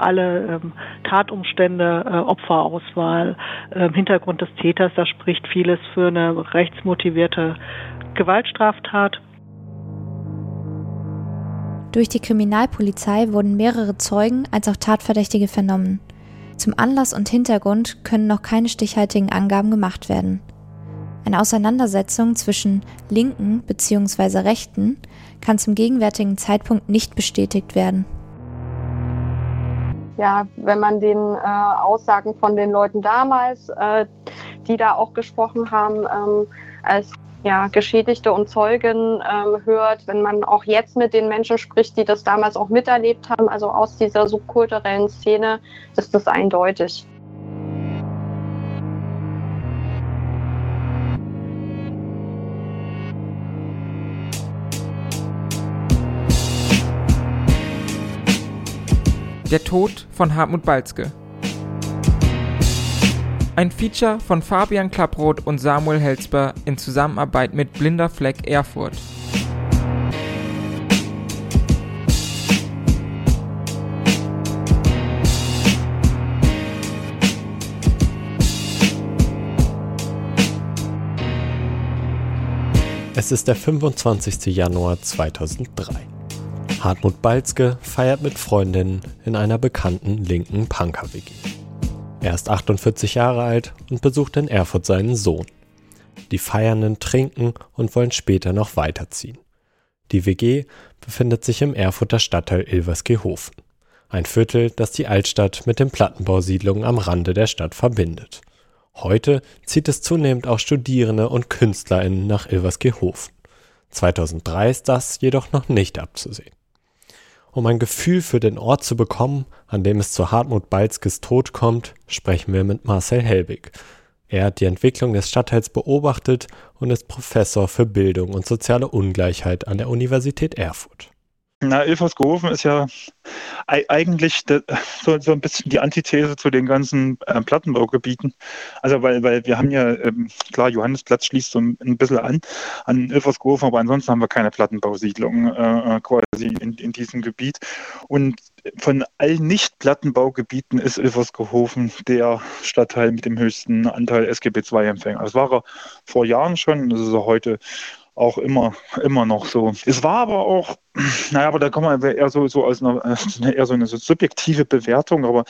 alle ähm, Tatumstände, äh, Opferauswahl, äh, Hintergrund des Täters, da spricht vieles für eine rechtsmotivierte Gewaltstraftat. Durch die Kriminalpolizei wurden mehrere Zeugen als auch Tatverdächtige vernommen. Zum Anlass und Hintergrund können noch keine stichhaltigen Angaben gemacht werden. Eine Auseinandersetzung zwischen Linken bzw. Rechten kann zum gegenwärtigen Zeitpunkt nicht bestätigt werden. Ja, wenn man den äh, Aussagen von den Leuten damals, äh, die da auch gesprochen haben, ähm, als ja, Geschädigte und Zeugen ähm, hört, wenn man auch jetzt mit den Menschen spricht, die das damals auch miterlebt haben, also aus dieser subkulturellen Szene, ist das eindeutig. Der Tod von Hartmut Balzke ein Feature von Fabian Klapproth und Samuel Helsper in Zusammenarbeit mit Blinder Fleck Erfurt. Es ist der 25. Januar 2003. Hartmut Balzke feiert mit Freundinnen in einer bekannten linken Punker-WG. Er ist 48 Jahre alt und besucht in Erfurt seinen Sohn. Die Feiernden trinken und wollen später noch weiterziehen. Die WG befindet sich im Erfurter Stadtteil Ilversgehofen, ein Viertel, das die Altstadt mit den Plattenbausiedlungen am Rande der Stadt verbindet. Heute zieht es zunehmend auch Studierende und KünstlerInnen nach Ilversgehofen. 2003 ist das jedoch noch nicht abzusehen. Um ein Gefühl für den Ort zu bekommen, an dem es zu Hartmut Balzkes Tod kommt, sprechen wir mit Marcel Helbig. Er hat die Entwicklung des Stadtteils beobachtet und ist Professor für Bildung und soziale Ungleichheit an der Universität Erfurt. Na, Ilfersgehofen ist ja eigentlich so, so, ein bisschen die Antithese zu den ganzen äh, Plattenbaugebieten. Also weil, weil wir haben ja, ähm, klar, Johannesplatz schließt so ein, ein bisschen an an Ilfersgehofen, aber ansonsten haben wir keine Plattenbausiedlungen äh, äh, quasi in, in diesem Gebiet. Und von allen Nicht-Plattenbaugebieten ist Ilfersgehofen der Stadtteil mit dem höchsten Anteil SGB II-Empfänger. Das war er vor Jahren schon, das ist er heute auch immer, immer noch so. Es war aber auch, naja, aber da kommen wir eher so, so als eine, eher so eine subjektive Bewertung, aber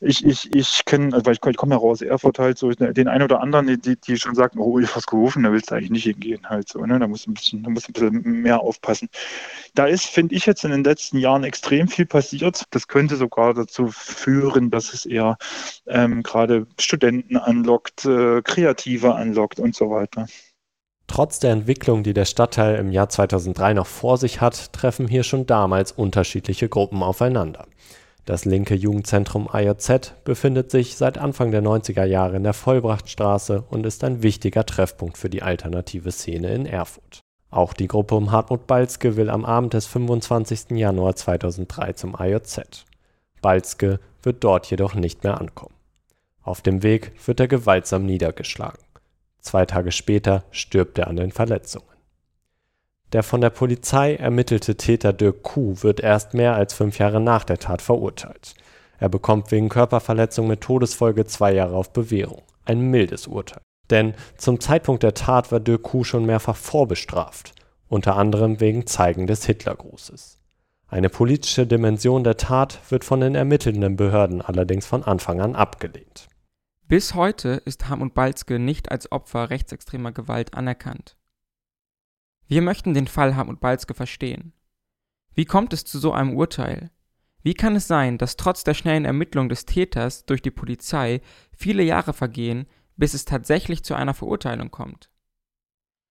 ich, ich, ich kenne, also ich, ich komme ja raus, Erfurt halt so, den einen oder anderen, die, die schon sagen, oh, ich was gerufen, da willst du eigentlich nicht hingehen halt so, ne, da musst du ein bisschen, da musst ein bisschen mehr aufpassen. Da ist, finde ich jetzt in den letzten Jahren extrem viel passiert. Das könnte sogar dazu führen, dass es eher ähm, gerade Studenten anlockt, äh, Kreative anlockt und so weiter. Trotz der Entwicklung, die der Stadtteil im Jahr 2003 noch vor sich hat, treffen hier schon damals unterschiedliche Gruppen aufeinander. Das linke Jugendzentrum AJZ befindet sich seit Anfang der 90er Jahre in der Vollbrachtstraße und ist ein wichtiger Treffpunkt für die alternative Szene in Erfurt. Auch die Gruppe um Hartmut Balzke will am Abend des 25. Januar 2003 zum AJZ. Balzke wird dort jedoch nicht mehr ankommen. Auf dem Weg wird er gewaltsam niedergeschlagen. Zwei Tage später stirbt er an den Verletzungen. Der von der Polizei ermittelte Täter Dirk Kuh wird erst mehr als fünf Jahre nach der Tat verurteilt. Er bekommt wegen Körperverletzung mit Todesfolge zwei Jahre auf Bewährung. Ein mildes Urteil. Denn zum Zeitpunkt der Tat war Dirk Kuh schon mehrfach vorbestraft, unter anderem wegen Zeigen des Hitlergrußes. Eine politische Dimension der Tat wird von den ermittelnden Behörden allerdings von Anfang an abgelehnt. Bis heute ist Hartmut Balzke nicht als Opfer rechtsextremer Gewalt anerkannt. Wir möchten den Fall Hartmut Balzke verstehen. Wie kommt es zu so einem Urteil? Wie kann es sein, dass trotz der schnellen Ermittlung des Täters durch die Polizei viele Jahre vergehen, bis es tatsächlich zu einer Verurteilung kommt?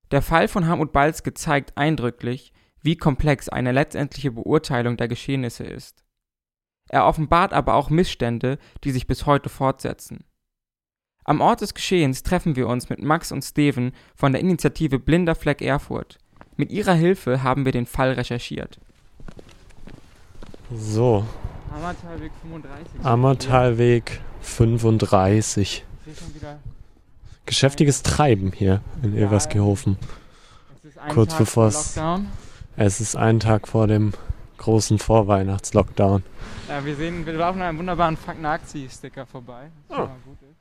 Der Fall von Hartmut Balzke zeigt eindrücklich, wie komplex eine letztendliche Beurteilung der Geschehnisse ist. Er offenbart aber auch Missstände, die sich bis heute fortsetzen. Am Ort des Geschehens treffen wir uns mit Max und Steven von der Initiative Blinder Fleck Erfurt. Mit ihrer Hilfe haben wir den Fall recherchiert. So. Ammertalweg 35. Ammertalweg 35. Geschäftiges Treiben hier in ja, Eversgehofen. Kurz bevor es. Es ist ein Tag vor dem großen Vorweihnachtslockdown. Ja, wir sehen, wir laufen an einem wunderbaren Fuck Nazi-Sticker vorbei. Schon Oh. mal gut ist.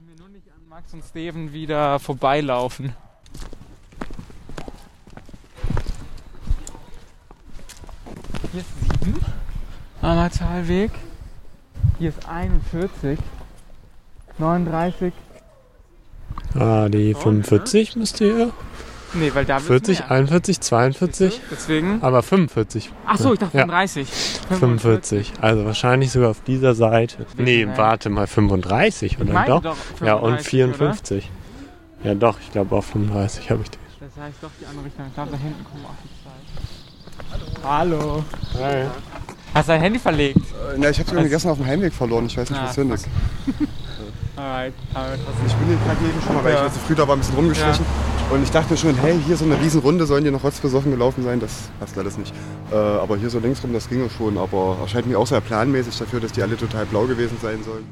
Dürfen wir nur nicht an Max und Steven wieder vorbeilaufen. Hier ist 7 am Marzalweg. Hier ist 41. 39. Ah, die Oh, 45 müsste hier. Nee, weil da wird's 40, mehr. 41, 42. Deswegen. Aber 45. Ach so, ich dachte Ja. 35. 45. Also wahrscheinlich sogar auf dieser Seite. Nee, warte mal, 35 Ich oder meinte doch? doch Ja, und 35, 54. Ja, doch, ich glaube auf 35 habe ich die. Oder? Das heißt doch die andere Richtung. Ich glaube, da hinten kommen auch die zwei. Hallo. Hallo. Hast du dein Handy verlegt? Na, ich habe es gestern auf dem Heimweg verloren. Ich weiß nicht, Ah, was hin ist. Alright. Ich bin hier gerade eben schon mal, weil Ja. ich jetzt früh da war, ein bisschen rumgeschlichen. Und ich dachte schon, hey, hier so eine Riesenrunde, sollen die noch rotzbesoffen gelaufen sein? Das passt alles nicht. Äh, aber hier so links rum, das ginge schon. Aber erscheint mir auch sehr planmäßig dafür, dass die alle total blau gewesen sein sollen.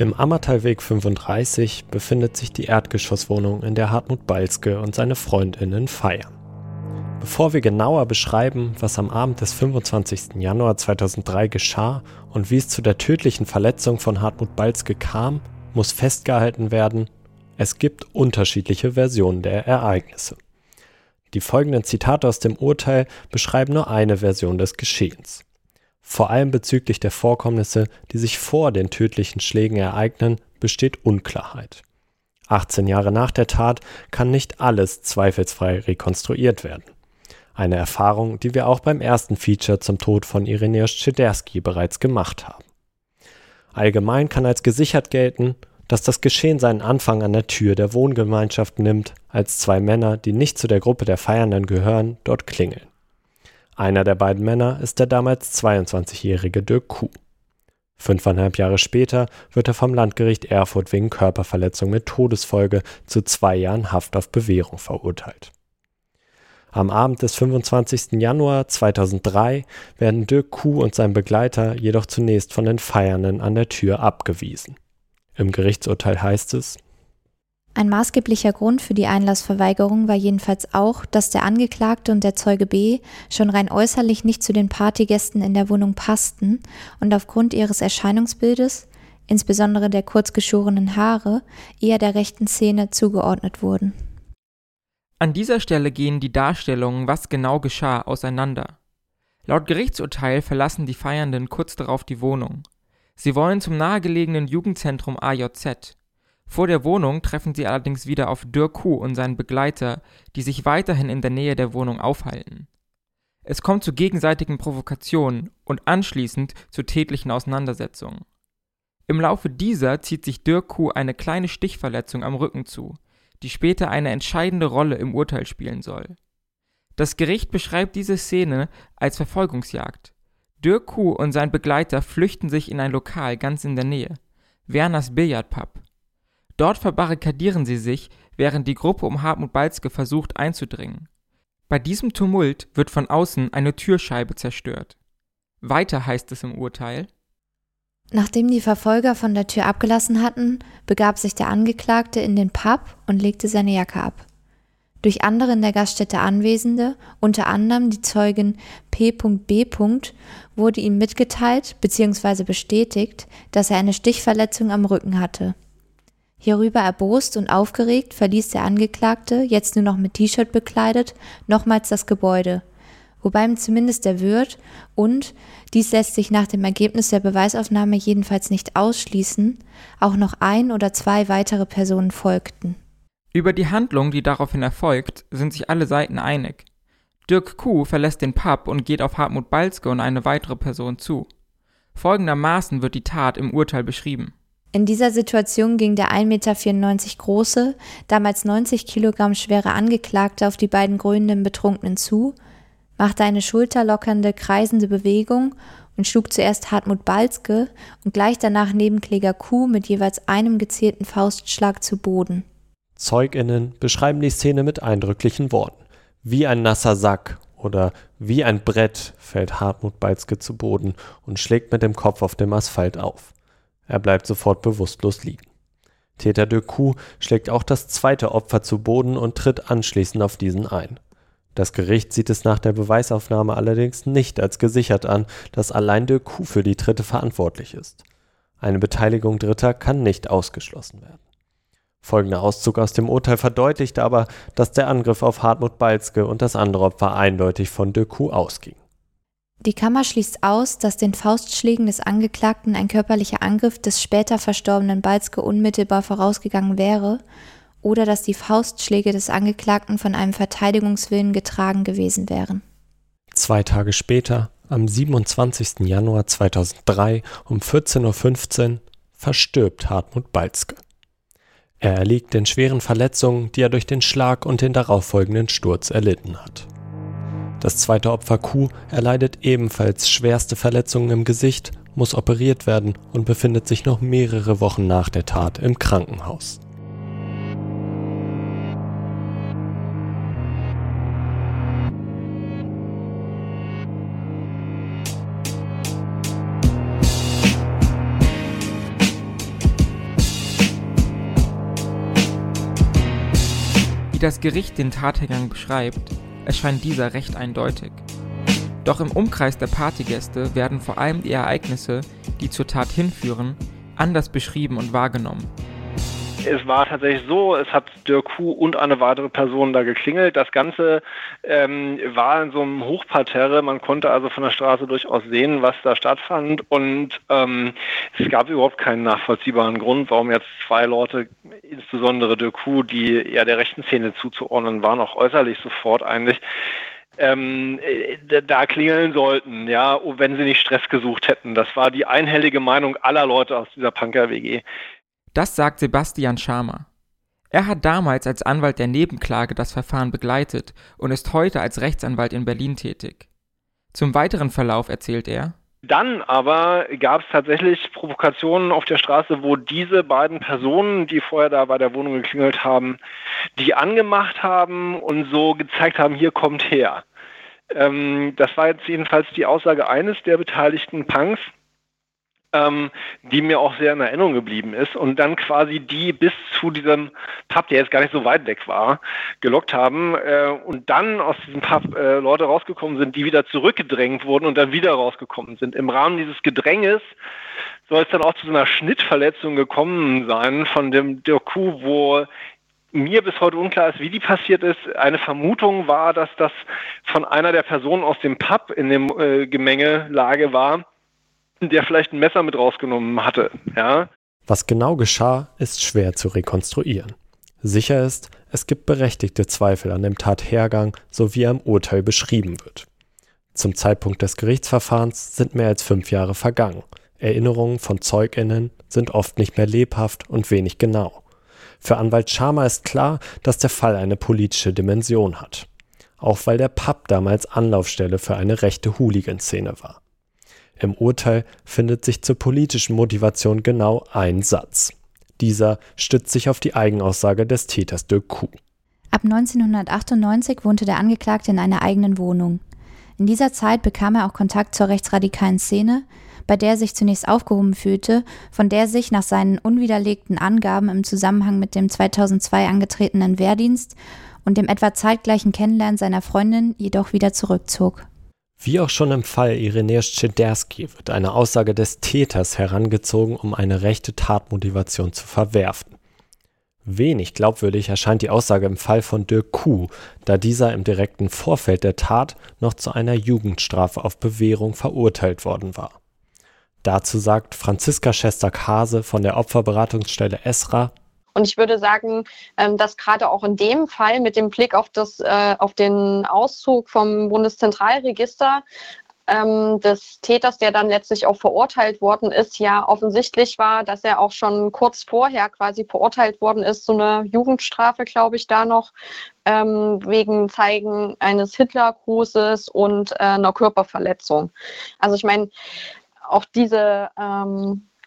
Im Ammertalweg 35 befindet sich die Erdgeschosswohnung, in der Hartmut Balzke und seine Freundinnen feiern. Bevor wir genauer beschreiben, was am Abend des 25. Januar 2003 geschah und wie es zu der tödlichen Verletzung von Hartmut Balzke kam, muss festgehalten werden, es gibt unterschiedliche Versionen der Ereignisse. Die folgenden Zitate aus dem Urteil beschreiben nur eine Version des Geschehens. Vor allem bezüglich der Vorkommnisse, die sich vor den tödlichen Schlägen ereignen, besteht Unklarheit. 18 Jahre nach der Tat kann nicht alles zweifelsfrei rekonstruiert werden. Eine Erfahrung, die wir auch beim ersten Feature zum Tod von Ireneusz Czederski bereits gemacht haben. Allgemein kann als gesichert gelten, dass das Geschehen seinen Anfang an der Tür der Wohngemeinschaft nimmt, als zwei Männer, die nicht zu der Gruppe der Feiernden gehören, dort klingeln. Einer der beiden Männer ist der damals 22-jährige Dirk Kuh. Fünfeinhalb Jahre später wird er vom Landgericht Erfurt wegen Körperverletzung mit Todesfolge zu zwei Jahren Haft auf Bewährung verurteilt. Am Abend des 25. Januar 2003 werden Dirk Kuh und sein Begleiter jedoch zunächst von den Feiernden an der Tür abgewiesen. Im Gerichtsurteil heißt es, Ein maßgeblicher Grund für die Einlassverweigerung war jedenfalls auch, dass der Angeklagte und der Zeuge B schon rein äußerlich nicht zu den Partygästen in der Wohnung passten und aufgrund ihres Erscheinungsbildes, insbesondere der kurz geschorenen Haare, eher der rechten Szene zugeordnet wurden. An dieser Stelle gehen die Darstellungen, was genau geschah, auseinander. Laut Gerichtsurteil verlassen die Feiernden kurz darauf die Wohnung. Sie wollen zum nahegelegenen Jugendzentrum AJZ. Vor der Wohnung treffen sie allerdings wieder auf Dirk Kuh und seinen Begleiter, die sich weiterhin in der Nähe der Wohnung aufhalten. Es kommt zu gegenseitigen Provokationen und anschließend zu tätlichen Auseinandersetzungen. Im Laufe dieser zieht sich Dirk Kuh eine kleine Stichverletzung am Rücken zu, die später eine entscheidende Rolle im Urteil spielen soll. Das Gericht beschreibt diese Szene als Verfolgungsjagd. Dirk Kuh und sein Begleiter flüchten sich in ein Lokal ganz in der Nähe, Werners Billardpub. Dort verbarrikadieren sie sich, während die Gruppe um Hartmut Balzke versucht einzudringen. Bei diesem Tumult wird von außen eine Türscheibe zerstört. Weiter heißt es im Urteil, Nachdem die Verfolger von der Tür abgelassen hatten, begab sich der Angeklagte in den Pub und legte seine Jacke ab. Durch andere in der Gaststätte Anwesende, unter anderem die Zeugin P.B. wurde ihm mitgeteilt bzw. bestätigt, dass er eine Stichverletzung am Rücken hatte. Hierüber erbost und aufgeregt verließ der Angeklagte, jetzt nur noch mit T-Shirt bekleidet, nochmals das Gebäude, wobei ihm zumindest der Wirt und, dies lässt sich nach dem Ergebnis der Beweisaufnahme jedenfalls nicht ausschließen, auch noch ein oder zwei weitere Personen folgten. Über die Handlung, die daraufhin erfolgt, sind sich alle Seiten einig. Dirk Kuh verlässt den Pub und geht auf Hartmut Balzke und eine weitere Person zu. Folgendermaßen wird die Tat im Urteil beschrieben. In dieser Situation ging der 1,94 Meter große, damals 90 Kilogramm schwere Angeklagte auf die beiden grünenden Betrunkenen zu, machte eine schulterlockernde, kreisende Bewegung und schlug zuerst Hartmut Balzke und gleich danach Nebenkläger Kuh mit jeweils einem gezielten Faustschlag zu Boden. ZeugInnen beschreiben die Szene mit eindrücklichen Worten. Wie ein nasser Sack oder wie ein Brett fällt Hartmut Balzke zu Boden und schlägt mit dem Kopf auf dem Asphalt auf. Er bleibt sofort bewusstlos liegen. Täter de Coup schlägt auch das zweite Opfer zu Boden und tritt anschließend auf diesen ein. Das Gericht sieht es nach der Beweisaufnahme allerdings nicht als gesichert an, dass allein de Coup für die Tritte verantwortlich ist. Eine Beteiligung Dritter kann nicht ausgeschlossen werden. Folgender Auszug aus dem Urteil verdeutlicht aber, dass der Angriff auf Hartmut Balzke und das andere Opfer eindeutig von de Coup ausging. Die Kammer schließt aus, dass den Faustschlägen des Angeklagten ein körperlicher Angriff des später verstorbenen Balzke unmittelbar vorausgegangen wäre oder dass die Faustschläge des Angeklagten von einem Verteidigungswillen getragen gewesen wären. Zwei Tage später, am 27. Januar 2003 um 14.15 Uhr, verstirbt Hartmut Balzke. Er erliegt den schweren Verletzungen, die er durch den Schlag und den darauffolgenden Sturz erlitten hat. Das zweite Opfer Q erleidet ebenfalls schwerste Verletzungen im Gesicht, muss operiert werden und befindet sich noch mehrere Wochen nach der Tat im Krankenhaus. Wie das Gericht den Tathergang beschreibt, erscheint dieser recht eindeutig. Doch im Umkreis der Partygäste werden vor allem die Ereignisse, die zur Tat hinführen, anders beschrieben und wahrgenommen. Es war tatsächlich so, es hat Dirk Hu und eine weitere Person da geklingelt. Das Ganze ähm, war in so einem Hochparterre. Man konnte also von der Straße durchaus sehen, was da stattfand. Und ähm, es gab überhaupt keinen nachvollziehbaren Grund, warum jetzt zwei Leute, insbesondere Dirk Hu, die eher der rechten Szene zuzuordnen waren, auch äußerlich sofort eigentlich, ähm, äh, da klingeln sollten, ja, wenn sie nicht Stress gesucht hätten. Das war die einhellige Meinung aller Leute aus dieser Punker-WG. Das sagt Sebastian Schamer. Er hat damals als Anwalt der Nebenklage das Verfahren begleitet und ist heute als Rechtsanwalt in Berlin tätig. Zum weiteren Verlauf erzählt er. Dann aber gab es tatsächlich Provokationen auf der Straße, wo diese beiden Personen, die vorher da bei der Wohnung geklingelt haben, die angemacht haben und so gezeigt haben, hier kommt her. Ähm, das war jetzt jedenfalls die Aussage eines der beteiligten Punks ähm, die mir auch sehr in Erinnerung geblieben ist und dann quasi die bis zu diesem Pub, der jetzt gar nicht so weit weg war, gelockt haben äh, und dann aus diesem Pub äh, Leute rausgekommen sind, die wieder zurückgedrängt wurden und dann wieder rausgekommen sind. Im Rahmen dieses Gedränges soll es dann auch zu so einer Schnittverletzung gekommen sein von dem Doku, wo mir bis heute unklar ist, wie die passiert ist. Eine Vermutung war, dass das von einer der Personen aus dem Pub in dem äh, Gemengelage war, der vielleicht ein Messer mit rausgenommen hatte. Ja? Was genau geschah, ist schwer zu rekonstruieren. Sicher ist, es gibt berechtigte Zweifel an dem Tathergang, so wie er im Urteil beschrieben wird. Zum Zeitpunkt des Gerichtsverfahrens sind mehr als fünf Jahre vergangen. Erinnerungen von ZeugInnen sind oft nicht mehr lebhaft und wenig genau. Für Anwalt Schamer ist klar, dass der Fall eine politische Dimension hat. Auch weil der Pub damals Anlaufstelle für eine rechte Hooligan-Szene war. Im Urteil findet sich zur politischen Motivation genau ein Satz. Dieser stützt sich auf die Eigenaussage des Täters de Coup. Ab 1998 wohnte der Angeklagte in einer eigenen Wohnung. In dieser Zeit bekam er auch Kontakt zur rechtsradikalen Szene, bei der er sich zunächst aufgehoben fühlte, von der sich nach seinen unwiderlegten Angaben im Zusammenhang mit dem 2002 angetretenen Wehrdienst und dem etwa zeitgleichen Kennenlernen seiner Freundin jedoch wieder zurückzog. Wie auch schon im Fall Irenäus Czederski wird eine Aussage des Täters herangezogen, um eine rechte Tatmotivation zu verwerfen. Wenig glaubwürdig erscheint die Aussage im Fall von Dirk Kuh, da dieser im direkten Vorfeld der Tat noch zu einer Jugendstrafe auf Bewährung verurteilt worden war. Dazu sagt Franziska Schester-Kase von der Opferberatungsstelle ESRA und ich würde sagen, ähm, dass gerade auch in dem Fall mit dem Blick auf, das, äh, auf den Auszug vom Bundeszentralregister ähm, des Täters, der dann letztlich auch verurteilt worden ist, ja offensichtlich war, dass er auch schon kurz vorher quasi verurteilt worden ist, so eine Jugendstrafe, glaube ich, da noch, ähm, wegen Zeigen eines Hitlergrußes und äh, einer Körperverletzung. Also ich meine, auch diese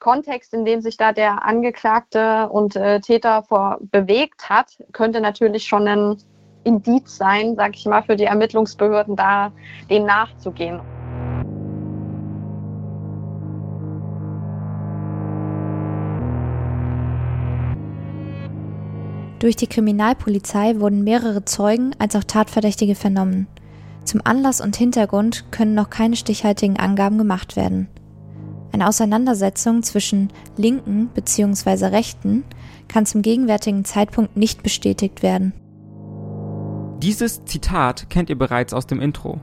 Kontext, in dem sich da der Angeklagte und äh, Täter vor bewegt hat, könnte natürlich schon ein Indiz sein, sag ich mal, für die Ermittlungsbehörden da dem nachzugehen. Durch die Kriminalpolizei wurden mehrere Zeugen als auch Tatverdächtige vernommen. Zum Anlass und Hintergrund können noch keine stichhaltigen Angaben gemacht werden. Eine Auseinandersetzung zwischen Linken bzw. Rechten kann zum gegenwärtigen Zeitpunkt nicht bestätigt werden. Dieses Zitat kennt ihr bereits aus dem Intro.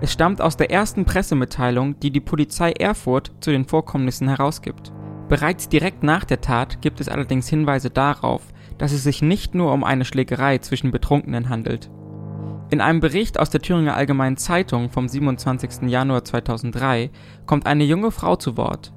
Es stammt aus der ersten Pressemitteilung, die die Polizei Erfurt zu den Vorkommnissen herausgibt. Bereits direkt nach der Tat gibt es allerdings Hinweise darauf, dass es sich nicht nur um eine Schlägerei zwischen Betrunkenen handelt. In einem Bericht aus der Thüringer Allgemeinen Zeitung vom 27. Januar 2003 kommt eine junge Frau zu Wort.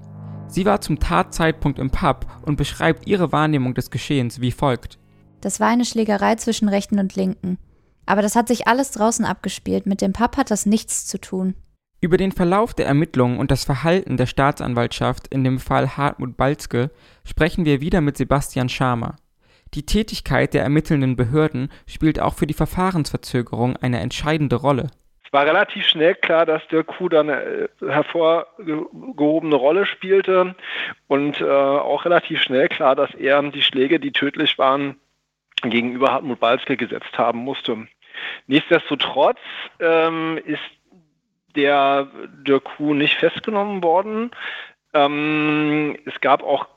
Sie war zum Tatzeitpunkt im Pub und beschreibt ihre Wahrnehmung des Geschehens wie folgt. Das war eine Schlägerei zwischen Rechten und Linken. Aber das hat sich alles draußen abgespielt. Mit dem Pub hat das nichts zu tun. Über den Verlauf der Ermittlungen und das Verhalten der Staatsanwaltschaft in dem Fall Hartmut Balzke sprechen wir wieder mit Sebastian Schamer. Die Tätigkeit der ermittelnden Behörden spielt auch für die Verfahrensverzögerung eine entscheidende Rolle. Es war relativ schnell klar, dass der Coup da eine äh, hervorgehobene Rolle spielte und äh, auch relativ schnell klar, dass er die Schläge, die tödlich waren, gegenüber Hartmut Balzke gesetzt haben musste. Nichtsdestotrotz ähm, ist der Dirk nicht festgenommen worden. Ähm, es gab auch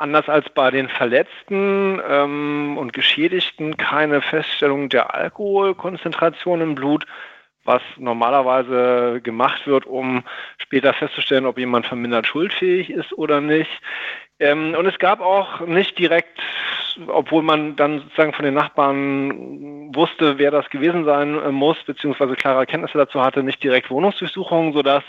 anders als bei den Verletzten ähm, und Geschädigten keine Feststellung der Alkoholkonzentration im Blut, was normalerweise gemacht wird, um später festzustellen, ob jemand vermindert schuldfähig ist oder nicht. Ähm, und es gab auch nicht direkt obwohl man dann sozusagen von den Nachbarn wusste, wer das gewesen sein äh, muss, beziehungsweise klare Erkenntnisse dazu hatte, nicht direkt Wohnungsdurchsuchungen, sodass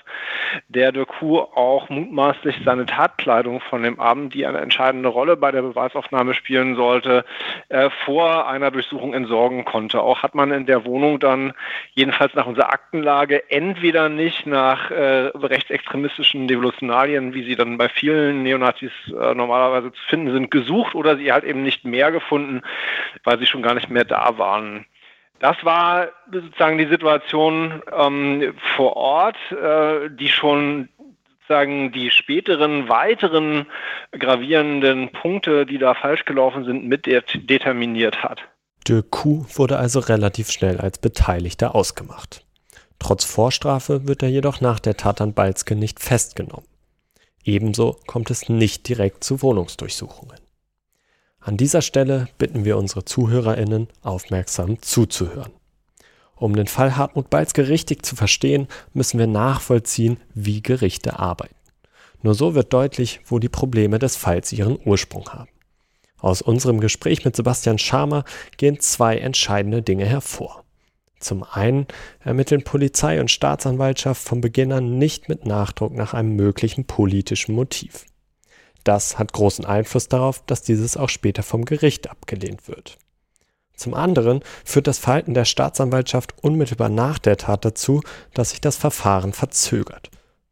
der Doku auch mutmaßlich seine Tatkleidung von dem Abend, die eine entscheidende Rolle bei der Beweisaufnahme spielen sollte, äh, vor einer Durchsuchung entsorgen konnte. Auch hat man in der Wohnung dann, jedenfalls nach unserer Aktenlage, entweder nicht nach äh, rechtsextremistischen Devolutionalien, wie sie dann bei vielen Neonazis äh, normalerweise zu finden sind, gesucht oder sie halt eben nicht mehr gefunden, weil sie schon gar nicht mehr da waren. Das war sozusagen die Situation ähm, vor Ort, äh, die schon sozusagen die späteren weiteren gravierenden Punkte, die da falsch gelaufen sind, mit determiniert hat. De Coup wurde also relativ schnell als Beteiligter ausgemacht. Trotz Vorstrafe wird er jedoch nach der Tat an Balzke nicht festgenommen. Ebenso kommt es nicht direkt zu Wohnungsdurchsuchungen. An dieser Stelle bitten wir unsere ZuhörerInnen, aufmerksam zuzuhören. Um den Fall Hartmut Balzke richtig zu verstehen, müssen wir nachvollziehen, wie Gerichte arbeiten. Nur so wird deutlich, wo die Probleme des Falls ihren Ursprung haben. Aus unserem Gespräch mit Sebastian Schamer gehen zwei entscheidende Dinge hervor. Zum einen ermitteln Polizei und Staatsanwaltschaft von Beginn an nicht mit Nachdruck nach einem möglichen politischen Motiv. Das hat großen Einfluss darauf, dass dieses auch später vom Gericht abgelehnt wird. Zum anderen führt das Verhalten der Staatsanwaltschaft unmittelbar nach der Tat dazu, dass sich das Verfahren verzögert.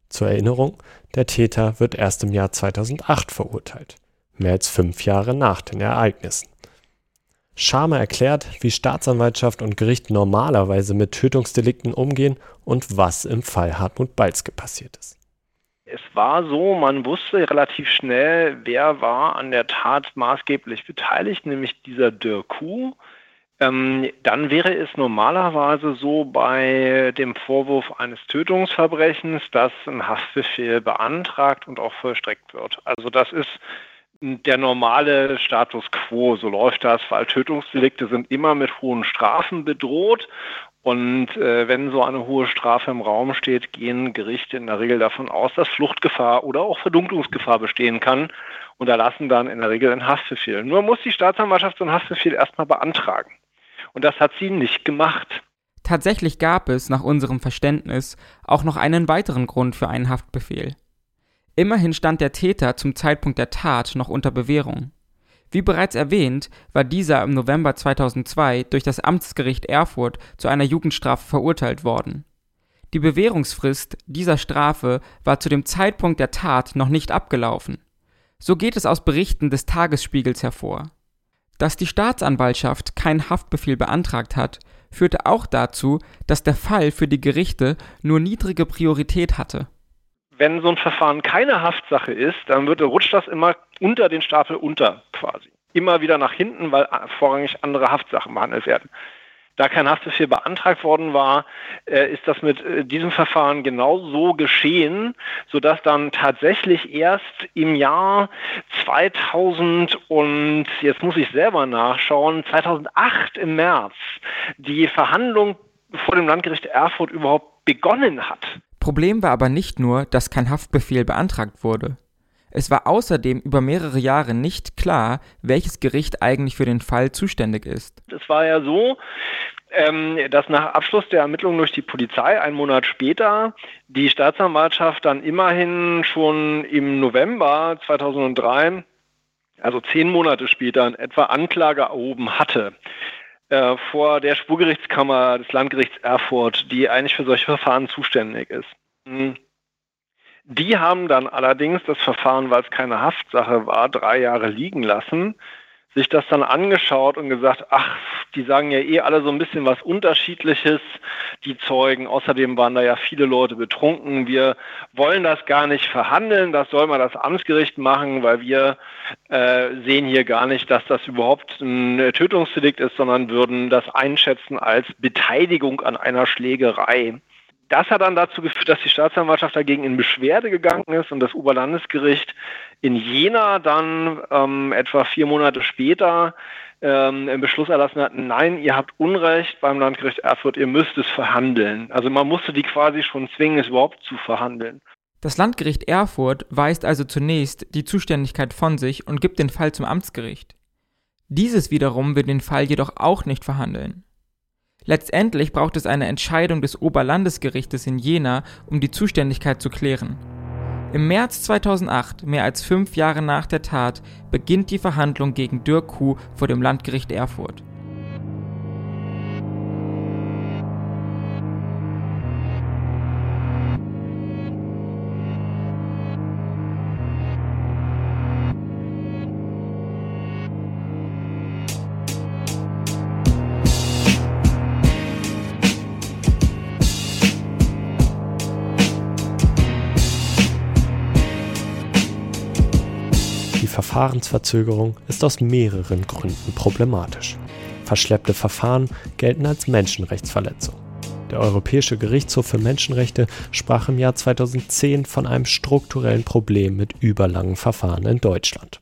Zur Erinnerung, der Täter wird erst im Jahr 2008 verurteilt, mehr als fünf Jahre nach den Ereignissen. Schamer erklärt, wie Staatsanwaltschaft und Gericht normalerweise mit Tötungsdelikten umgehen und was im Fall Hartmut Balzke passiert ist. Es war so, man wusste relativ schnell, wer war an der Tat maßgeblich beteiligt, nämlich dieser Dirku. Ähm, dann wäre es normalerweise so bei dem Vorwurf eines Tötungsverbrechens, dass ein Haftbefehl beantragt und auch vollstreckt wird. Also das ist der normale Status quo. So läuft das, weil Tötungsdelikte sind immer mit hohen Strafen bedroht und äh, wenn so eine hohe Strafe im Raum steht, gehen Gerichte in der Regel davon aus, dass Fluchtgefahr oder auch Verdunklungsgefahr bestehen kann und erlassen dann in der Regel einen Haftbefehl. Nur muss die Staatsanwaltschaft so einen Haftbefehl erstmal beantragen. Und das hat sie nicht gemacht. Tatsächlich gab es, nach unserem Verständnis, auch noch einen weiteren Grund für einen Haftbefehl. Immerhin stand der Täter zum Zeitpunkt der Tat noch unter Bewährung. Wie bereits erwähnt, war dieser im November 2002 durch das Amtsgericht Erfurt zu einer Jugendstrafe verurteilt worden. Die Bewährungsfrist dieser Strafe war zu dem Zeitpunkt der Tat noch nicht abgelaufen. So geht es aus Berichten des Tagesspiegels hervor. Dass die Staatsanwaltschaft keinen Haftbefehl beantragt hat, führte auch dazu, dass der Fall für die Gerichte nur niedrige Priorität hatte wenn so ein Verfahren keine Haftsache ist, dann wird, rutscht das immer unter den Stapel unter quasi. immer wieder nach hinten, weil vorrangig andere Haftsachen behandelt werden. Da kein Haftbefehl beantragt worden war, äh, ist das mit äh, diesem Verfahren genauso geschehen, sodass dann tatsächlich erst im Jahr 2000 und jetzt muss ich selber nachschauen, 2008 im März die Verhandlung vor dem Landgericht Erfurt überhaupt begonnen hat. Problem war aber nicht nur, dass kein Haftbefehl beantragt wurde. Es war außerdem über mehrere Jahre nicht klar, welches Gericht eigentlich für den Fall zuständig ist. Es war ja so, ähm, dass nach Abschluss der Ermittlungen durch die Polizei einen Monat später die Staatsanwaltschaft dann immerhin schon im November 2003, also zehn Monate später, etwa Anklage erhoben hatte äh, vor der Spurgerichtskammer des Landgerichts Erfurt, die eigentlich für solche Verfahren zuständig ist. Hm. Die haben dann allerdings das Verfahren, weil es keine Haftsache war, drei Jahre liegen lassen, sich das dann angeschaut und gesagt, ach, die sagen ja eh alle so ein bisschen was Unterschiedliches, die Zeugen. Außerdem waren da ja viele Leute betrunken. Wir wollen das gar nicht verhandeln, das soll mal das Amtsgericht machen, weil wir äh, sehen hier gar nicht, dass das überhaupt ein Tötungsdelikt ist, sondern würden das einschätzen als Beteiligung an einer Schlägerei. Das hat dann dazu geführt, dass die Staatsanwaltschaft dagegen in Beschwerde gegangen ist und das Oberlandesgericht in Jena dann ähm, etwa vier Monate später ähm, einen Beschluss erlassen hat, nein, ihr habt Unrecht beim Landgericht Erfurt, ihr müsst es verhandeln. Also man musste die quasi schon zwingen, es überhaupt zu verhandeln. Das Landgericht Erfurt weist also zunächst die Zuständigkeit von sich und gibt den Fall zum Amtsgericht. Dieses wiederum will den Fall jedoch auch nicht verhandeln. Letztendlich braucht es eine Entscheidung des Oberlandesgerichtes in Jena, um die Zuständigkeit zu klären. Im März 2008, mehr als fünf Jahre nach der Tat, beginnt die Verhandlung gegen Dirk Kuh vor dem Landgericht Erfurt. Verfahrensverzögerung ist aus mehreren Gründen problematisch. Verschleppte Verfahren gelten als Menschenrechtsverletzung. Der Europäische Gerichtshof für Menschenrechte sprach im Jahr 2010 von einem strukturellen Problem mit überlangen Verfahren in Deutschland.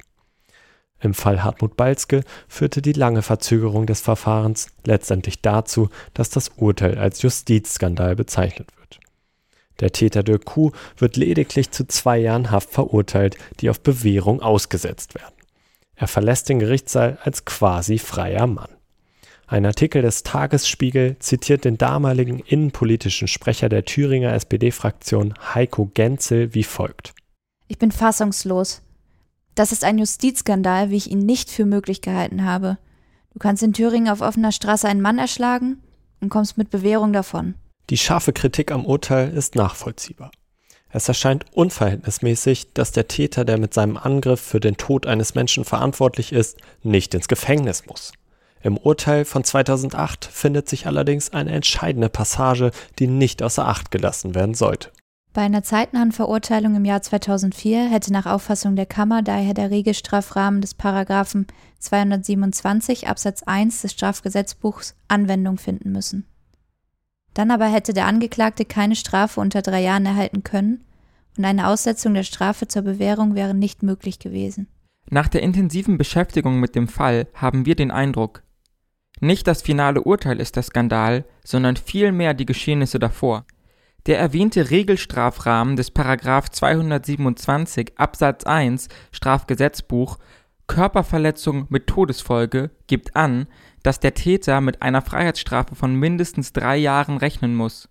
Im Fall Hartmut Balzke führte die lange Verzögerung des Verfahrens letztendlich dazu, dass das Urteil als Justizskandal bezeichnet wird. Der Täter Dirk Kuh wird lediglich zu zwei Jahren Haft verurteilt, die auf Bewährung ausgesetzt werden. Er verlässt den Gerichtssaal als quasi freier Mann. Ein Artikel des Tagesspiegel zitiert den damaligen innenpolitischen Sprecher der Thüringer SPD-Fraktion Heiko Genzel wie folgt. Ich bin fassungslos. Das ist ein Justizskandal, wie ich ihn nicht für möglich gehalten habe. Du kannst in Thüringen auf offener Straße einen Mann erschlagen und kommst mit Bewährung davon. Die scharfe Kritik am Urteil ist nachvollziehbar. Es erscheint unverhältnismäßig, dass der Täter, der mit seinem Angriff für den Tod eines Menschen verantwortlich ist, nicht ins Gefängnis muss. Im Urteil von 2008 findet sich allerdings eine entscheidende Passage, die nicht außer Acht gelassen werden sollte. Bei einer zeitnahen Verurteilung im Jahr 2004 hätte nach Auffassung der Kammer daher der Regelstrafrahmen des Paragraphen 227 Absatz 1 des Strafgesetzbuchs Anwendung finden müssen. Dann aber hätte der Angeklagte keine Strafe unter drei Jahren erhalten können und eine Aussetzung der Strafe zur Bewährung wäre nicht möglich gewesen. Nach der intensiven Beschäftigung mit dem Fall haben wir den Eindruck, nicht das finale Urteil ist der Skandal, sondern vielmehr die Geschehnisse davor. Der erwähnte Regelstrafrahmen des Paragraph 227 Absatz 1 Strafgesetzbuch Körperverletzung mit Todesfolge gibt an, dass der Täter mit einer Freiheitsstrafe von mindestens drei Jahren rechnen muss.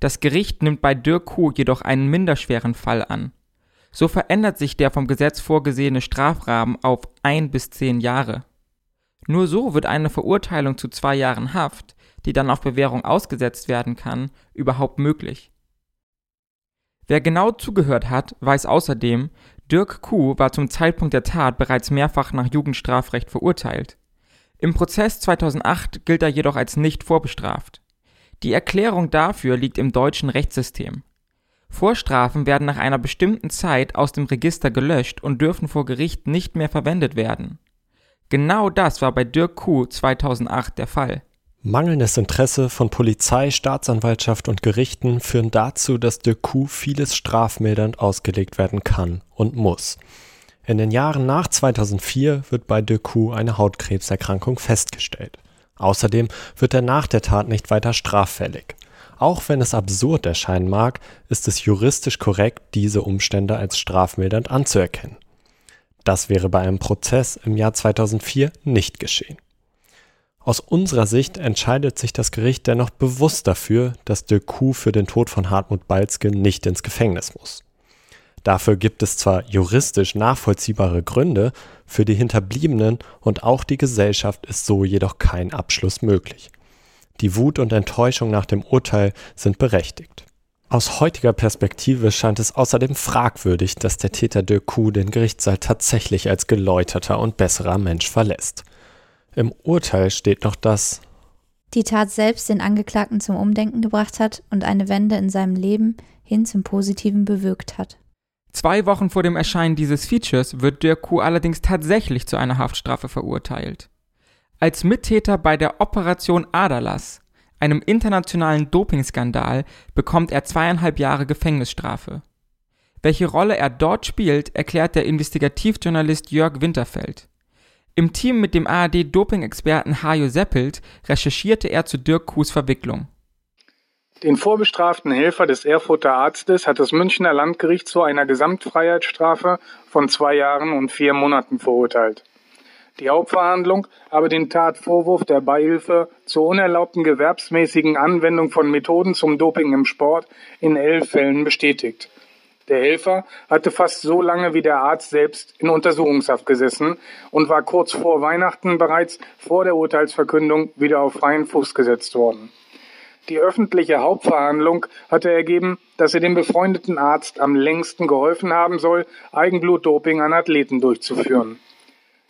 Das Gericht nimmt bei Dirk Kuh jedoch einen minderschweren Fall an. So verändert sich der vom Gesetz vorgesehene Strafrahmen auf ein bis zehn Jahre. Nur so wird eine Verurteilung zu zwei Jahren Haft, die dann auf Bewährung ausgesetzt werden kann, überhaupt möglich. Wer genau zugehört hat, weiß außerdem, Dirk Kuh war zum Zeitpunkt der Tat bereits mehrfach nach Jugendstrafrecht verurteilt. Im Prozess 2008 gilt er jedoch als nicht vorbestraft. Die Erklärung dafür liegt im deutschen Rechtssystem. Vorstrafen werden nach einer bestimmten Zeit aus dem Register gelöscht und dürfen vor Gericht nicht mehr verwendet werden. Genau das war bei Dirk Kuh 2008 der Fall. Mangelndes Interesse von Polizei, Staatsanwaltschaft und Gerichten führen dazu, dass Dirk Kuh vieles strafmildernd ausgelegt werden kann und muss. In den Jahren nach 2004 wird bei Dirk Kuh eine Hautkrebserkrankung festgestellt. Außerdem wird er nach der Tat nicht weiter straffällig. Auch wenn es absurd erscheinen mag, ist es juristisch korrekt, diese Umstände als strafmildernd anzuerkennen. Das wäre bei einem Prozess im Jahr 2004 nicht geschehen. Aus unserer Sicht entscheidet sich das Gericht dennoch bewusst dafür, dass de Kuh für den Tod von Hartmut Balzke nicht ins Gefängnis muss. Dafür gibt es zwar juristisch nachvollziehbare Gründe, für die Hinterbliebenen und auch die Gesellschaft ist so jedoch kein Abschluss möglich. Die Wut und Enttäuschung nach dem Urteil sind berechtigt. Aus heutiger Perspektive scheint es außerdem fragwürdig, dass der Täter de Kuh den Gerichtssaal tatsächlich als geläuterter und besserer Mensch verlässt. Im Urteil steht noch, dass die Tat selbst den Angeklagten zum Umdenken gebracht hat und eine Wende in seinem Leben hin zum Positiven bewirkt hat. Zwei Wochen vor dem Erscheinen dieses Features wird Dirk Kuh allerdings tatsächlich zu einer Haftstrafe verurteilt. Als Mittäter bei der Operation Adalas, einem internationalen Dopingskandal, bekommt er zweieinhalb Jahre Gefängnisstrafe. Welche Rolle er dort spielt, erklärt der Investigativjournalist Jörg Winterfeld. Im Team mit dem ARD-Doping-Experten Hajo Seppelt recherchierte er zu Dirk Kuhs Verwicklung. Den vorbestraften Helfer des Erfurter Arztes hat das Münchner Landgericht zu einer Gesamtfreiheitsstrafe von zwei Jahren und vier Monaten verurteilt. Die Hauptverhandlung habe den Tatvorwurf der Beihilfe zur unerlaubten gewerbsmäßigen Anwendung von Methoden zum Doping im Sport in elf Fällen bestätigt. Der Helfer hatte fast so lange wie der Arzt selbst in Untersuchungshaft gesessen und war kurz vor Weihnachten bereits vor der Urteilsverkündung wieder auf freien Fuß gesetzt worden. Die öffentliche Hauptverhandlung hatte ergeben, dass er dem befreundeten Arzt am längsten geholfen haben soll, Eigenblutdoping an Athleten durchzuführen.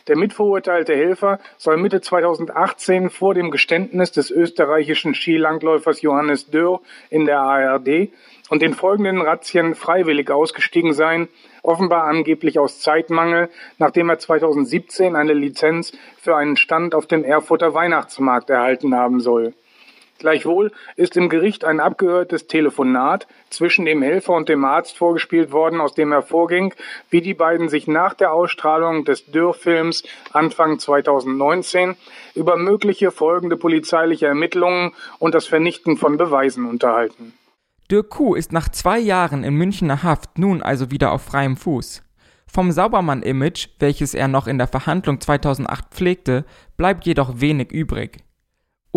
Der mitverurteilte Helfer soll Mitte 2018 vor dem Geständnis des österreichischen Skilangläufers Johannes Dürr in der ARD und den folgenden Razzien freiwillig ausgestiegen sein, offenbar angeblich aus Zeitmangel, nachdem er 2017 eine Lizenz für einen Stand auf dem Erfurter Weihnachtsmarkt erhalten haben soll. Gleichwohl ist im Gericht ein abgehörtes Telefonat zwischen dem Helfer und dem Arzt vorgespielt worden, aus dem hervorging, wie die beiden sich nach der Ausstrahlung des Dürr-Films Anfang 2019 über mögliche folgende polizeiliche Ermittlungen und das Vernichten von Beweisen unterhalten. Dirk Kuh ist nach zwei Jahren in Münchner Haft nun also wieder auf freiem Fuß. Vom Saubermann-Image, welches er noch in der Verhandlung 2008 pflegte, bleibt jedoch wenig übrig.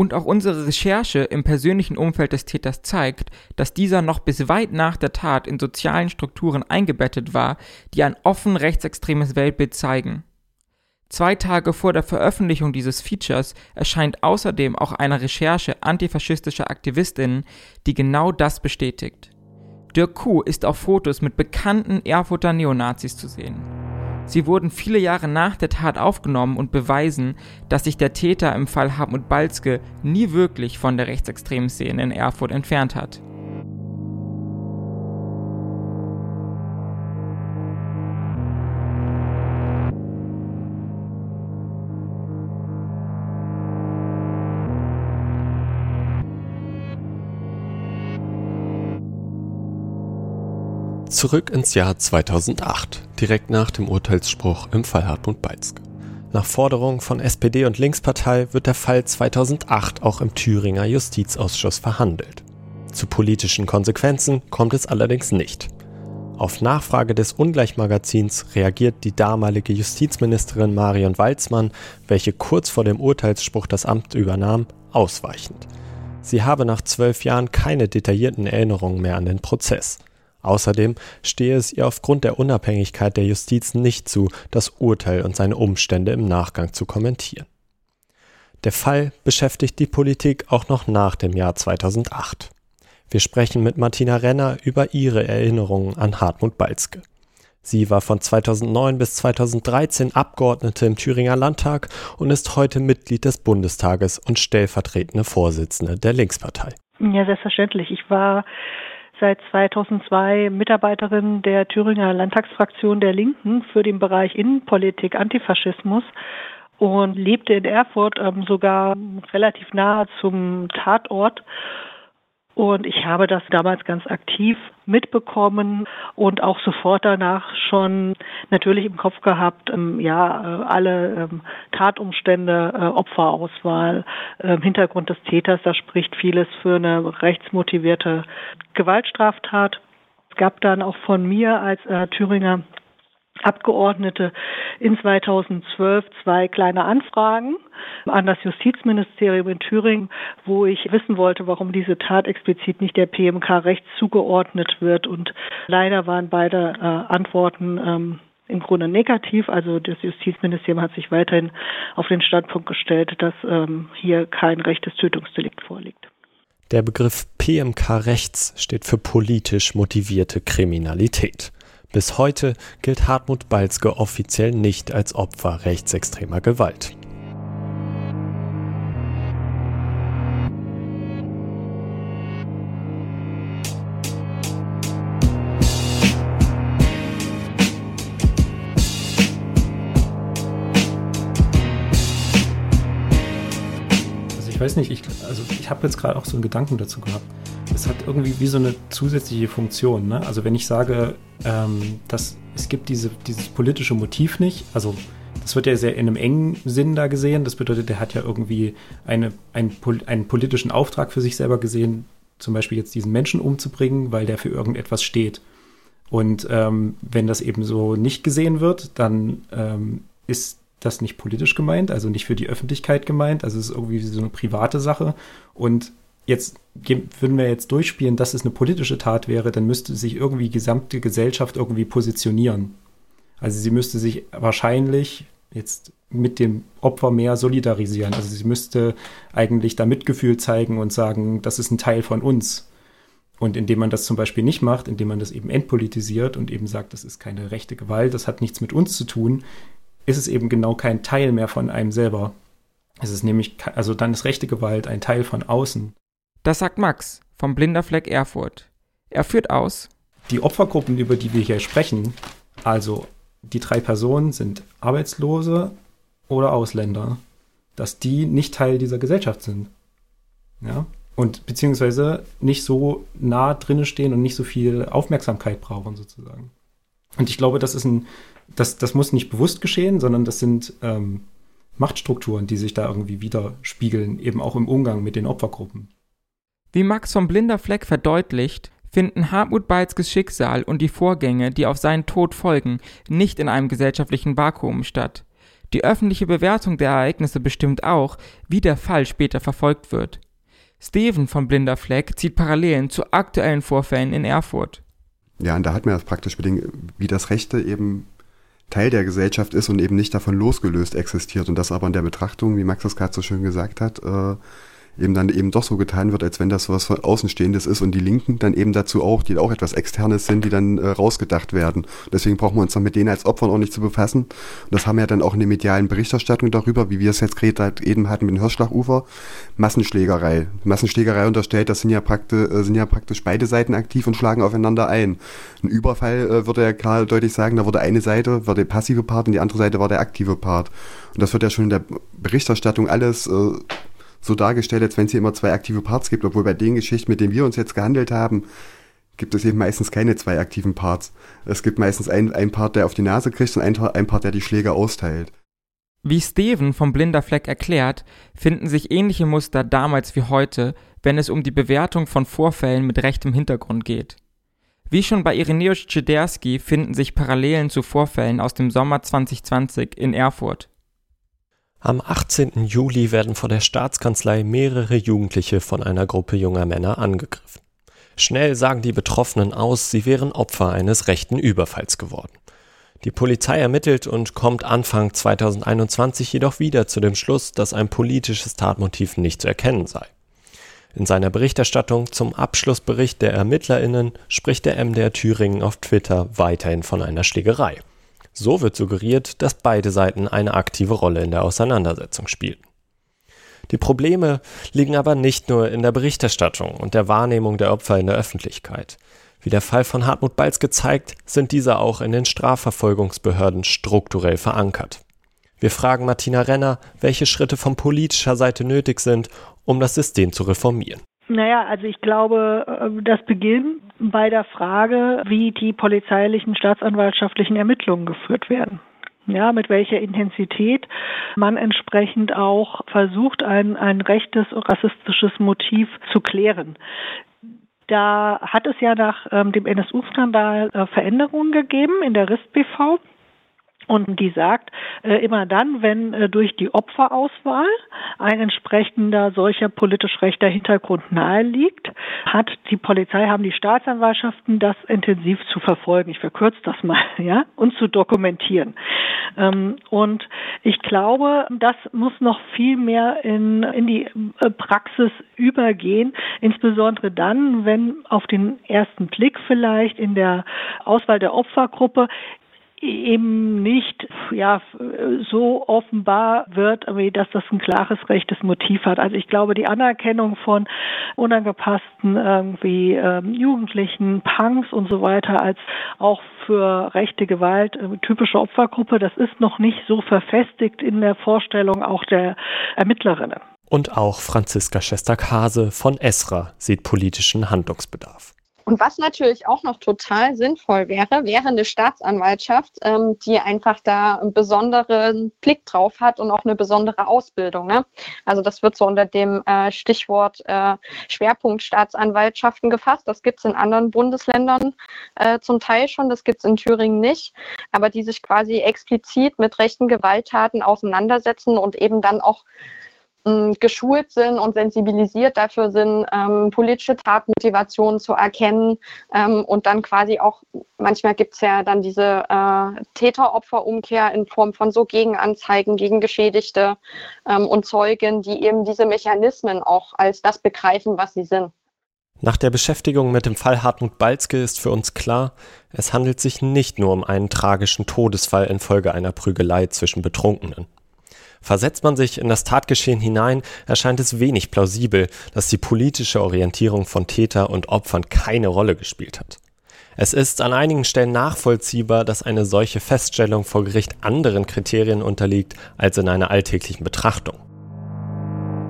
Und auch unsere Recherche im persönlichen Umfeld des Täters zeigt, dass dieser noch bis weit nach der Tat in sozialen Strukturen eingebettet war, die ein offen rechtsextremes Weltbild zeigen. Zwei Tage vor der Veröffentlichung dieses Features erscheint außerdem auch eine Recherche antifaschistischer Aktivistinnen, die genau das bestätigt. Dirk Kuh ist auf Fotos mit bekannten Erfurter Neonazis zu sehen. Sie wurden viele Jahre nach der Tat aufgenommen und beweisen, dass sich der Täter im Fall Hartmut Balzke nie wirklich von der rechtsextremen Szene in Erfurt entfernt hat. Zurück ins Jahr 2008, direkt nach dem Urteilsspruch im Fall Hartmut Balzke. Nach Forderung von SPD und Linkspartei wird der Fall 2008 auch im Thüringer Justizausschuss verhandelt. Zu politischen Konsequenzen kommt es allerdings nicht. Auf Nachfrage des Ungleichmagazins reagiert die damalige Justizministerin Marion Walzmann, welche kurz vor dem Urteilsspruch das Amt übernahm, ausweichend. Sie habe nach zwölf Jahren keine detaillierten Erinnerungen mehr an den Prozess. Außerdem stehe es ihr aufgrund der Unabhängigkeit der Justiz nicht zu, das Urteil und seine Umstände im Nachgang zu kommentieren. Der Fall beschäftigt die Politik auch noch nach dem Jahr 2008. Wir sprechen mit Martina Renner über ihre Erinnerungen an Hartmut Balzke. Sie war von 2009 bis 2013 Abgeordnete im Thüringer Landtag und ist heute Mitglied des Bundestages und stellvertretende Vorsitzende der Linkspartei. Ja, selbstverständlich. Ich war seit 2002 Mitarbeiterin der Thüringer Landtagsfraktion der Linken für den Bereich Innenpolitik, Antifaschismus. und lebte in Erfurt ähm, sogar relativ nahe zum Tatort. Und ich habe das damals ganz aktiv mitbekommen und auch sofort danach schon natürlich im Kopf gehabt, ähm, ja, äh, alle ähm, Tatumstände, äh, Opferauswahl, äh, Hintergrund des Täters, da spricht vieles für eine rechtsmotivierte Gewaltstraftat. Es gab dann auch von mir als äh, Thüringer Abgeordnete in 2012 zwei kleine Anfragen an das Justizministerium in Thüringen, wo ich wissen wollte, warum diese Tat explizit nicht der PMK rechts zugeordnet wird. Und leider waren beide äh, Antworten ähm, im Grunde negativ. Also das Justizministerium hat sich weiterhin auf den Standpunkt gestellt, dass ähm, hier kein rechtes Tötungsdelikt vorliegt. Der Begriff PMK rechts steht für politisch motivierte Kriminalität. Bis heute gilt Hartmut Balzke offiziell nicht als Opfer rechtsextremer Gewalt. Also ich weiß nicht, ich, also ich habe jetzt gerade auch so einen Gedanken dazu gehabt es hat irgendwie wie so eine zusätzliche Funktion. Ne? Also wenn ich sage, ähm, dass es gibt diese, dieses politische Motiv nicht, also das wird ja sehr in einem engen Sinn da gesehen. Das bedeutet, der hat ja irgendwie eine, ein, einen politischen Auftrag für sich selber gesehen, zum Beispiel jetzt diesen Menschen umzubringen, weil der für irgendetwas steht. Und ähm, wenn das eben so nicht gesehen wird, dann ähm, ist das nicht politisch gemeint, also nicht für die Öffentlichkeit gemeint, also es ist irgendwie so eine private Sache. Und jetzt würden wir jetzt durchspielen, dass es eine politische Tat wäre, dann müsste sich irgendwie die gesamte Gesellschaft irgendwie positionieren. Also sie müsste sich wahrscheinlich jetzt mit dem Opfer mehr solidarisieren. Also sie müsste eigentlich da Mitgefühl zeigen und sagen, das ist ein Teil von uns. Und indem man das zum Beispiel nicht macht, indem man das eben entpolitisiert und eben sagt, das ist keine rechte Gewalt, das hat nichts mit uns zu tun, ist es eben genau kein Teil mehr von einem selber. Es ist nämlich, also dann ist rechte Gewalt ein Teil von außen. Das sagt Max vom Blinderfleck Erfurt. Er führt aus. Die Opfergruppen, über die wir hier sprechen, also die drei Personen sind Arbeitslose oder Ausländer, dass die nicht Teil dieser Gesellschaft sind. Ja? Und beziehungsweise nicht so nah drinnen stehen und nicht so viel Aufmerksamkeit brauchen, sozusagen. Und ich glaube, das ist ein, das, das muss nicht bewusst geschehen, sondern das sind ähm, Machtstrukturen, die sich da irgendwie widerspiegeln, eben auch im Umgang mit den Opfergruppen. Wie Max vom Blinder Fleck verdeutlicht, finden Hartmut Balzkes Schicksal und die Vorgänge, die auf seinen Tod folgen, nicht in einem gesellschaftlichen Vakuum statt. Die öffentliche Bewertung der Ereignisse bestimmt auch, wie der Fall später verfolgt wird. Steven von Blinder Fleck zieht Parallelen zu aktuellen Vorfällen in Erfurt. Ja, und da hat man das praktisch bedingt, wie das Rechte eben Teil der Gesellschaft ist und eben nicht davon losgelöst existiert. Und das aber in der Betrachtung, wie Max das gerade so schön gesagt hat, äh, eben dann eben doch so getan wird, als wenn das was von Außenstehendes ist und die Linken dann eben dazu auch, die auch etwas Externes sind, die dann äh, rausgedacht werden. Deswegen brauchen wir uns dann mit denen als Opfern auch nicht zu befassen. Und das haben wir ja dann auch in der medialen Berichterstattung darüber, wie wir es jetzt gerade eben hatten mit dem Hirschlachufer, Massenschlägerei. Massenschlägerei unterstellt, das sind ja, praktisch, äh, sind ja praktisch beide Seiten aktiv und schlagen aufeinander ein. Ein Überfall äh, würde ja klar deutlich sagen, da wurde eine Seite, war der passive Part und die andere Seite war der aktive Part. Und das wird ja schon in der Berichterstattung alles äh, so dargestellt, als wenn es hier immer zwei aktive Parts gibt, obwohl bei den Geschichten, mit denen wir uns jetzt gehandelt haben, gibt es eben meistens keine zwei aktiven Parts. Es gibt meistens einen, einen Part, der auf die Nase kriegt und einen, einen Part, der die Schläge austeilt. Wie Steven vom Blinder Fleck erklärt, finden sich ähnliche Muster damals wie heute, wenn es um die Bewertung von Vorfällen mit rechtem Hintergrund geht. Wie schon bei Ireneusz Czederski finden sich Parallelen zu Vorfällen aus dem Sommer 2020 in Erfurt. Am 18. Juli werden vor der Staatskanzlei mehrere Jugendliche von einer Gruppe junger Männer angegriffen. Schnell sagen die Betroffenen aus, sie wären Opfer eines rechten Überfalls geworden. Die Polizei ermittelt und kommt Anfang 2021 jedoch wieder zu dem Schluss, dass ein politisches Tatmotiv nicht zu erkennen sei. In seiner Berichterstattung zum Abschlussbericht der ErmittlerInnen spricht der MDR Thüringen auf Twitter weiterhin von einer Schlägerei. So wird suggeriert, dass beide Seiten eine aktive Rolle in der Auseinandersetzung spielten. Die Probleme liegen aber nicht nur in der Berichterstattung und der Wahrnehmung der Opfer in der Öffentlichkeit. Wie der Fall von Hartmut Balz gezeigt, sind diese auch in den Strafverfolgungsbehörden strukturell verankert. Wir fragen Martina Renner, welche Schritte von politischer Seite nötig sind, um das System zu reformieren. Naja, also ich glaube, äh, das beginnt bei der Frage, wie die polizeilichen, staatsanwaltschaftlichen Ermittlungen geführt werden. Ja, mit welcher Intensität man entsprechend auch versucht, ein, ein rechtes, rassistisches Motiv zu klären. Da hat es ja nach ähm, dem NSU-Skandal äh, Veränderungen gegeben in der RIST-BV. Und die sagt, äh, immer dann, wenn äh, durch die Opferauswahl ein entsprechender solcher politisch rechter Hintergrund nahe liegt, hat die Polizei, haben die Staatsanwaltschaften das intensiv zu verfolgen. Ich verkürze das mal, ja, und zu dokumentieren. Ähm, und ich glaube, das muss noch viel mehr in, in die äh, Praxis übergehen, insbesondere dann, wenn auf den ersten Blick vielleicht in der Auswahl der Opfergruppe eben nicht ja so offenbar wird, dass das ein klares rechtes Motiv hat. Also ich glaube, die Anerkennung von unangepassten irgendwie ähm, Jugendlichen, Punks und so weiter als auch für rechte Gewalt äh, typische Opfergruppe, das ist noch nicht so verfestigt in der Vorstellung auch der Ermittlerinnen. Und auch Franziska Schester-Kase von ESRA sieht politischen Handlungsbedarf. Und was natürlich auch noch total sinnvoll wäre, wäre eine Staatsanwaltschaft, ähm, die einfach da einen besonderen Blick drauf hat und auch eine besondere Ausbildung. Ne? Also das wird so unter dem äh, Stichwort äh, Schwerpunkt Staatsanwaltschaften gefasst. Das gibt es in anderen Bundesländern äh, zum Teil schon, das gibt es in Thüringen nicht, aber die sich quasi explizit mit rechten Gewalttaten auseinandersetzen und eben dann auch geschult sind und sensibilisiert dafür sind, ähm, politische Tatmotivationen zu erkennen ähm, und dann quasi auch, manchmal gibt es ja dann diese äh, Täter-Opfer-Umkehr in Form von so Gegenanzeigen gegen Geschädigte ähm, und Zeugen, die eben diese Mechanismen auch als das begreifen, was sie sind. Nach der Beschäftigung mit dem Fall Hartmut Balzke ist für uns klar, es handelt sich nicht nur um einen tragischen Todesfall infolge einer Prügelei zwischen Betrunkenen. Versetzt man sich in das Tatgeschehen hinein, erscheint es wenig plausibel, dass die politische Orientierung von Täter und Opfern keine Rolle gespielt hat. Es ist an einigen Stellen nachvollziehbar, dass eine solche Feststellung vor Gericht anderen Kriterien unterliegt als in einer alltäglichen Betrachtung.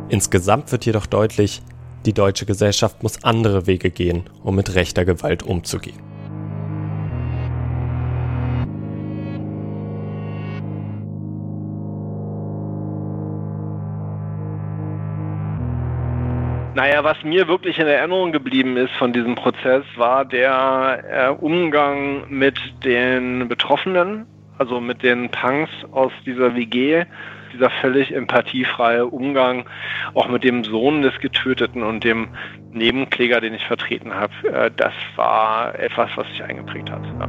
Insgesamt wird jedoch deutlich, die deutsche Gesellschaft muss andere Wege gehen, um mit rechter Gewalt umzugehen. Naja, was mir wirklich in Erinnerung geblieben ist von diesem Prozess, war der äh, Umgang mit den Betroffenen, also mit den Punks aus dieser WG, dieser völlig empathiefreie Umgang auch mit dem Sohn des Getöteten und dem Nebenkläger, den ich vertreten habe. Äh, das war etwas, was sich eingeprägt hat. Ja.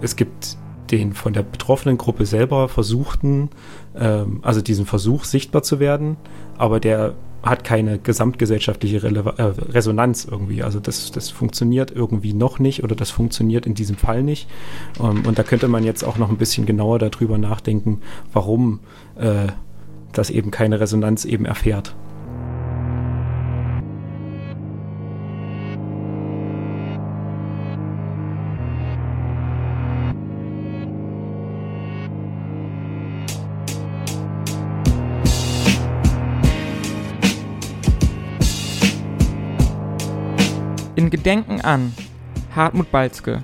Es gibt den von der betroffenen Gruppe selber versuchten, ähm, also diesen Versuch sichtbar zu werden, aber der hat keine gesamtgesellschaftliche Rele äh, Resonanz irgendwie. Also das, das funktioniert irgendwie noch nicht oder das funktioniert in diesem Fall nicht. Ähm, und da könnte man jetzt auch noch ein bisschen genauer darüber nachdenken, warum äh, das eben keine Resonanz eben erfährt. Gedenken an Hartmut Balzke,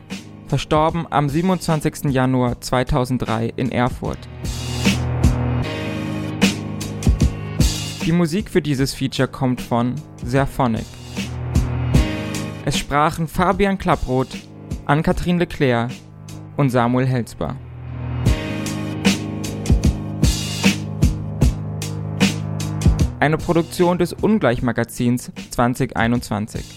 verstorben am 27. Januar 2003 in Erfurt. Die Musik für dieses Feature kommt von Serphonic. Es sprachen Fabian Klapproth, Ann-Kathrin Leclerc und Samuel Helsber. Eine Produktion des Ungleichmagazins 2021.